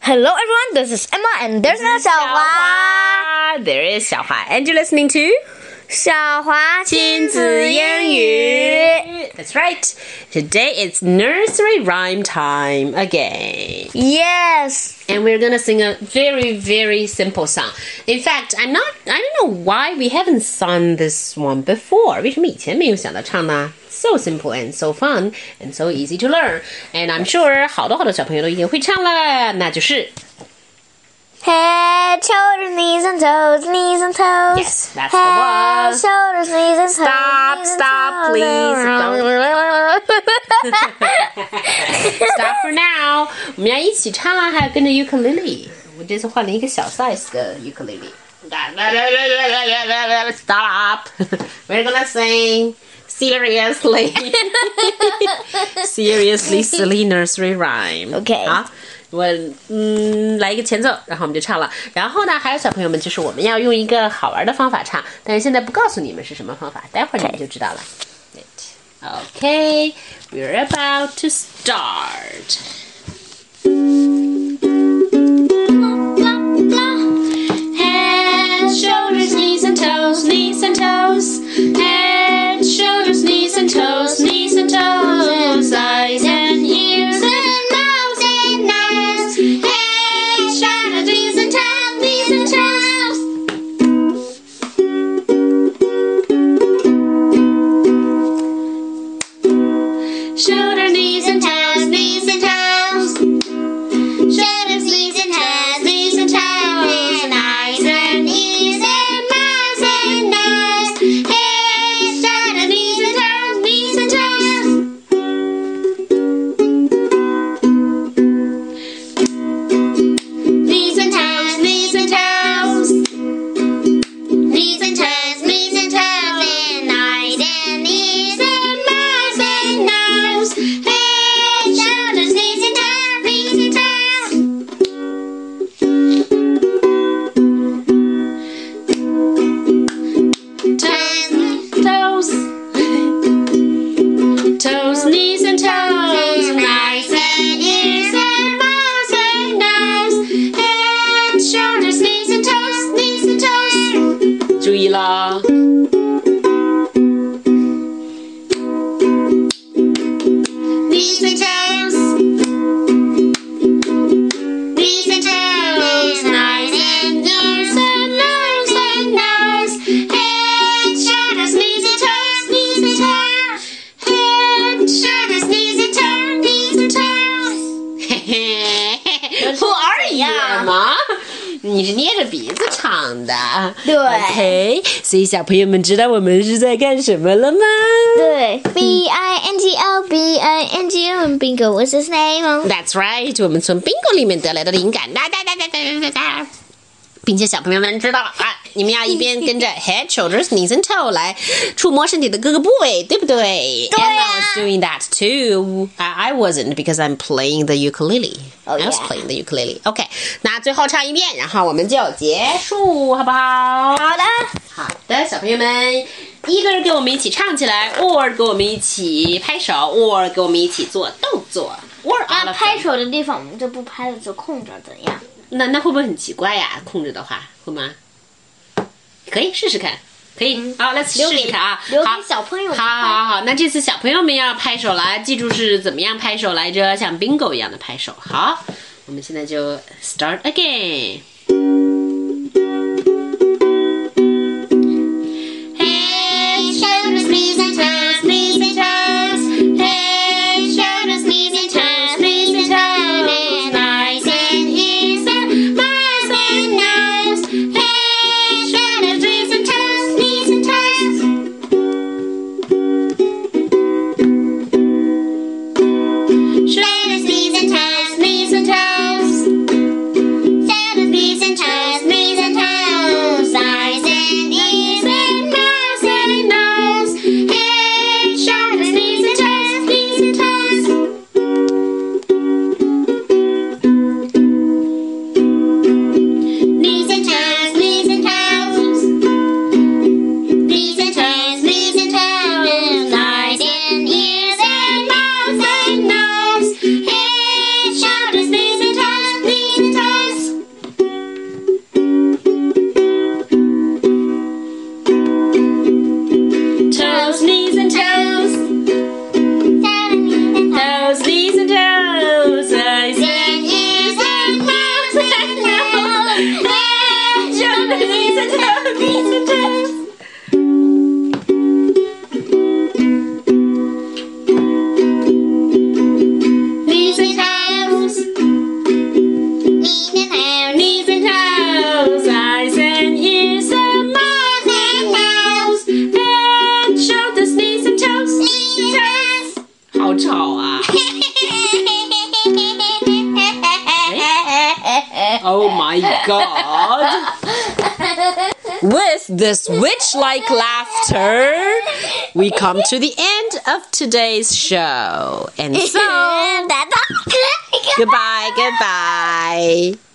Hello everyone, this is Emma and there's no 小华。 There is 小华 and you're listening to 小华亲子英语。 That's right. Today it's nursery rhyme time again. Yes. And we're gonna sing a very, very simple song. In fact, I'm not, I don't know why we haven't sung this one before. 为什么以前没有想到唱呢？So simple and so fun and so easy to learn. And I'm sure 好多好多小朋友都已经会唱了，那就是 Head, shoulders, knees and toes, knees and toes. Yes, that's the Head, one. shoulders, knees and toes. Stop, knees and stop, toes. Stop for now. 我们要一起唱啊，还要跟着 ukulele。我这次换了一个小 size 的 ukulele。Stop. We're gonna sing seriously. seriously silly nursery rhyme. Okay. 好。我嗯来一个前奏，然后我们就唱了。然后呢，还有小朋友们，就是我们要用一个好玩的方法唱，但是现在不告诉你们是什么方法，待会儿你们就知道了。Okay, we're about to start. 呀 Emma？你是捏着鼻子唱的。对 OK，所以小朋友们知道我们是在干什么了吗？对，B I N G O B I N G O Bingo was his name. That's right，我们从 bingo 里面得来的灵感，哒哒哒哒哒哒哒。并且小朋友们知道了啊，你们要一边跟着 head, shoulders, knees and toe 来触摸身体的各个部位，对不对？对 And 啊 I was doing that too. I I wasn't because I'm playing the ukulele. Oh, I was playing the ukulele. OK，那最后唱一遍，然后我们就结束，好不好？好的，好的，小朋友们，一个人跟我们一起唱起来，or 跟我们一起拍手，or 跟我们一起做动作，or 那拍手的地方我们就不拍了，就空着，怎样？那那会不会很奇怪呀？空着的话会吗？可以试试看，可以。好，Let's 留给试试看啊。留给好小朋友好好好好，那这次小朋友们要拍手了，记住是怎么样拍手来着？像 bingo 一样的拍手。好，我们现在就 start again。God. With this witch like laughter, we come to the end of today's show. And so, goodbye, goodbye.